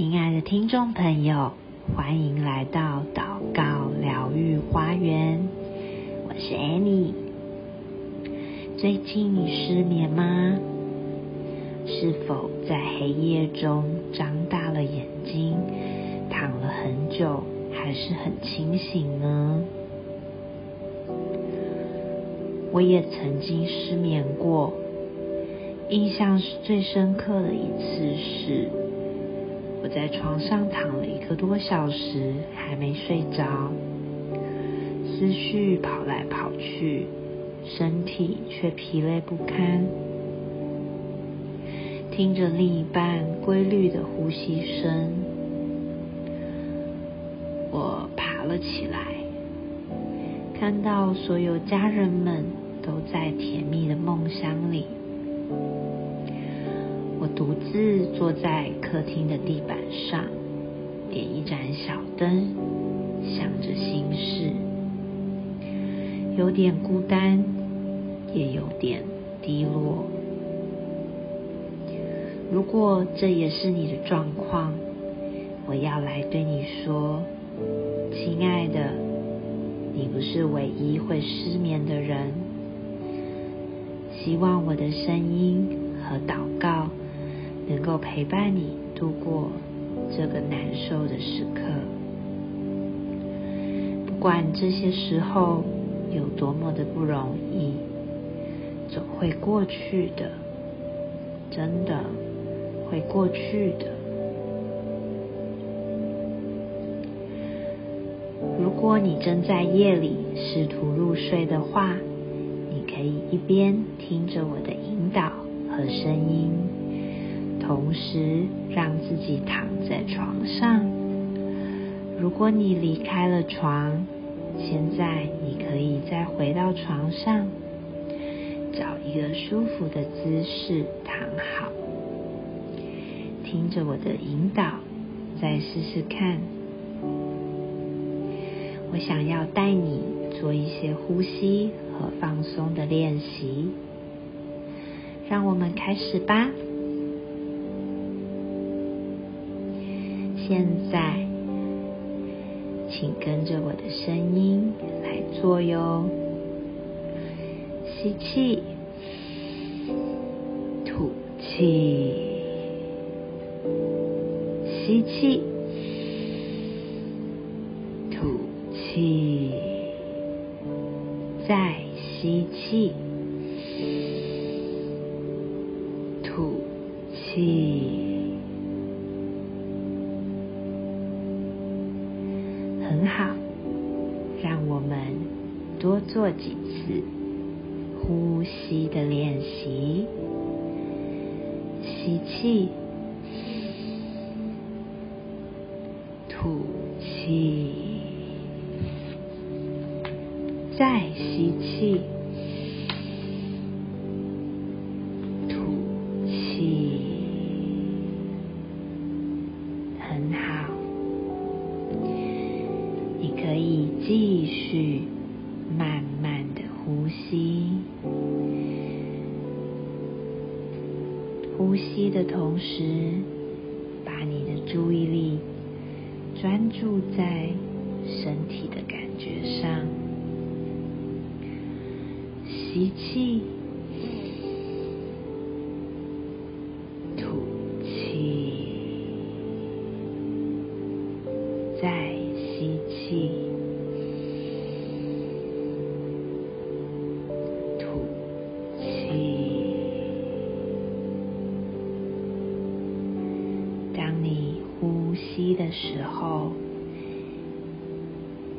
亲爱的听众朋友，欢迎来到祷告疗愈花园。我是 Annie。最近你失眠吗？是否在黑夜中张大了眼睛，躺了很久，还是很清醒呢？我也曾经失眠过，印象是最深刻的一次是，在床上躺了一个多小时，还没睡着，思绪跑来跑去，身体却疲累不堪，听着另一半规律的呼吸声，我爬了起来，看到所有家人们。都在甜蜜的梦乡里，我独自坐在客厅的地板上，点一盏小灯，想着心事，有点孤单，也有点低落。如果这也是你的状况，我要来对你说，亲爱的，你不是唯一会失眠的人。希望我的声音和祷告能够陪伴你度过这个难受的时刻。不管这些时候有多么的不容易，总会过去的，真的会过去的。如果你正在夜里试图入睡的话，你可以一边听着我的引导和声音，同时让自己躺在床上。如果你离开了床，现在你可以再回到床上，找一个舒服的姿势躺好，听着我的引导，再试试看。我想要带你做一些呼吸。和放松的练习，让我们开始吧。现在，请跟着我的声音来做哟。吸气，吐气，吸气，吐气，再。吸气，吐气，做几次呼吸的练习。吸气，吐气。再吸气，呼吸的同时，把你的注意力专注在身体的感觉上。吸气，时候，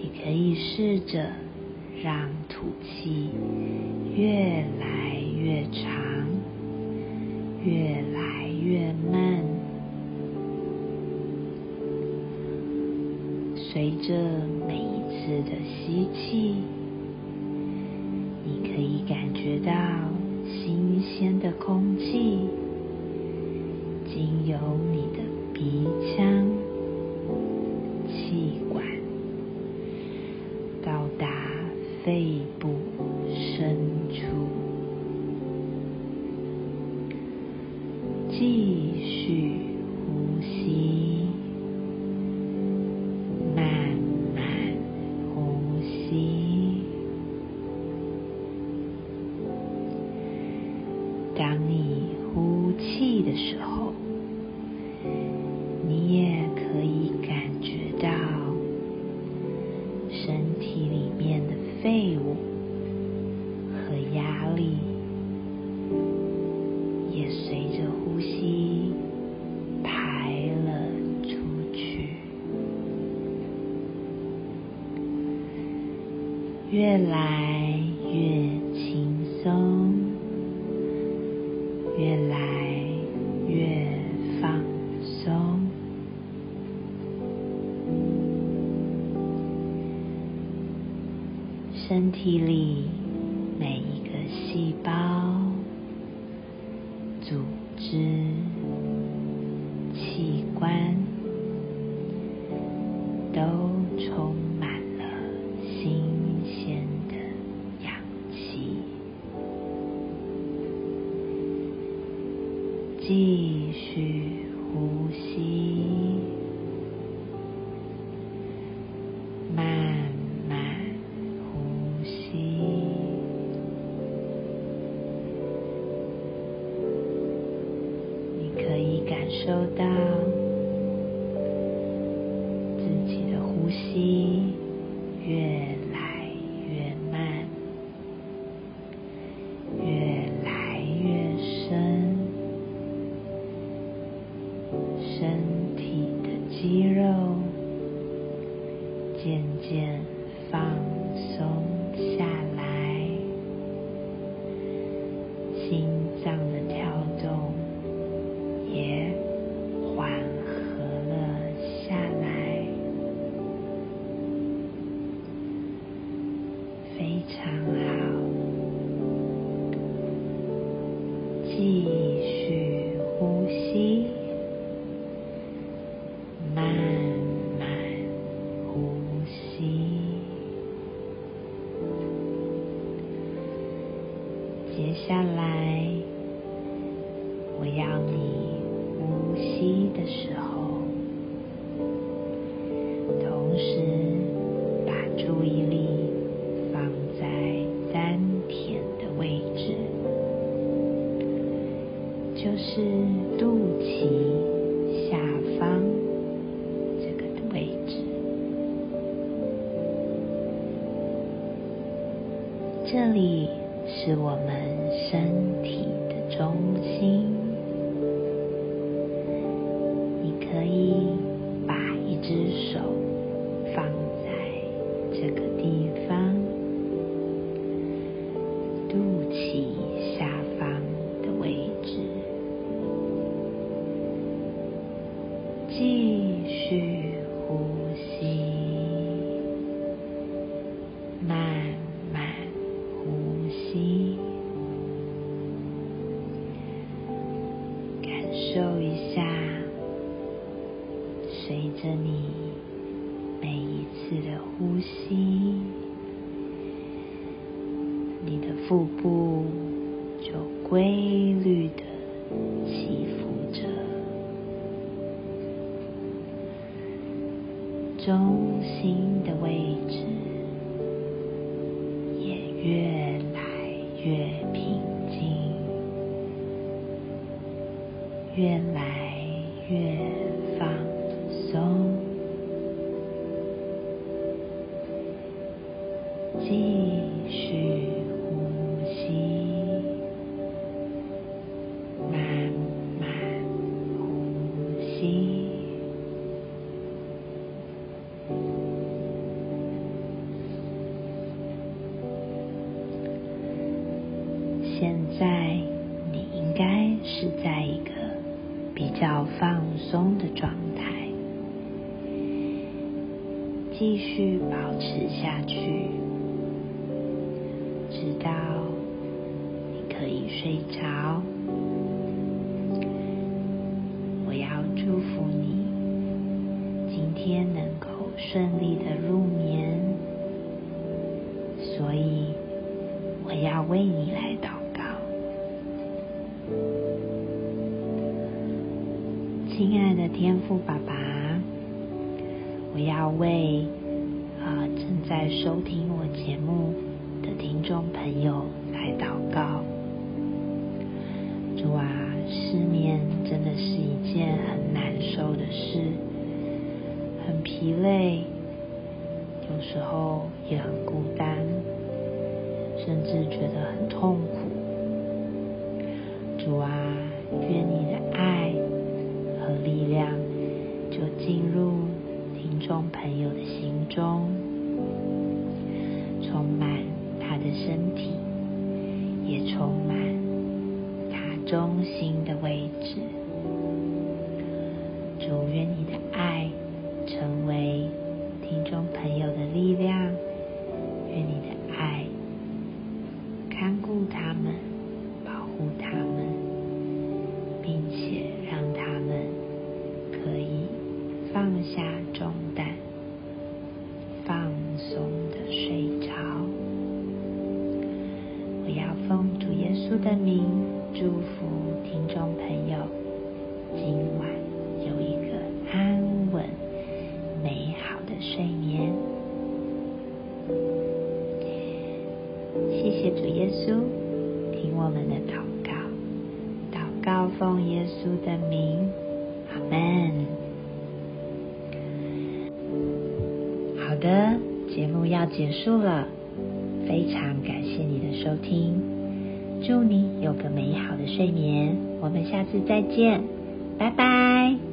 你可以试着让吐气。越来越长，越来越慢。随着每一次的吸气，你可以感觉到新鲜的空气经由你的鼻腔、到达肺部深处。继续呼吸慢慢呼吸。当你呼气的时候越来越轻松，越来越放松，身体里每一个细胞、组织、非常好，继续呼吸，慢慢呼吸。接下来，我要你呼吸的时候，同时把注意力里是我们身体的中心，你可以把一只手放在这个地方，肚脐随着你每一次的呼吸，你的腹部就规律的起伏着，中心的位置也越来越平静。越来越继续保持下去，直到你可以睡着。我要祝福你，今天能够顺利的入眠，所以我要为你来祷告。亲爱的天父爸爸，我要为啊、正在收听我节目的听众朋友来祷告。主啊，失眠真的是一件很难受的事，很疲累，有时候也很孤单，甚至觉得很痛苦。主啊，充满它中心的位置。祝愿你的爱成为的名祝福听众朋友，今晚有一个安稳、美好的睡眠。谢谢主耶稣，听我们的祷告，祷告奉耶稣的名，阿门。好的，节目要结束了，非常感谢你的收听，祝你有个美好的睡眠，我们下次再见，拜拜。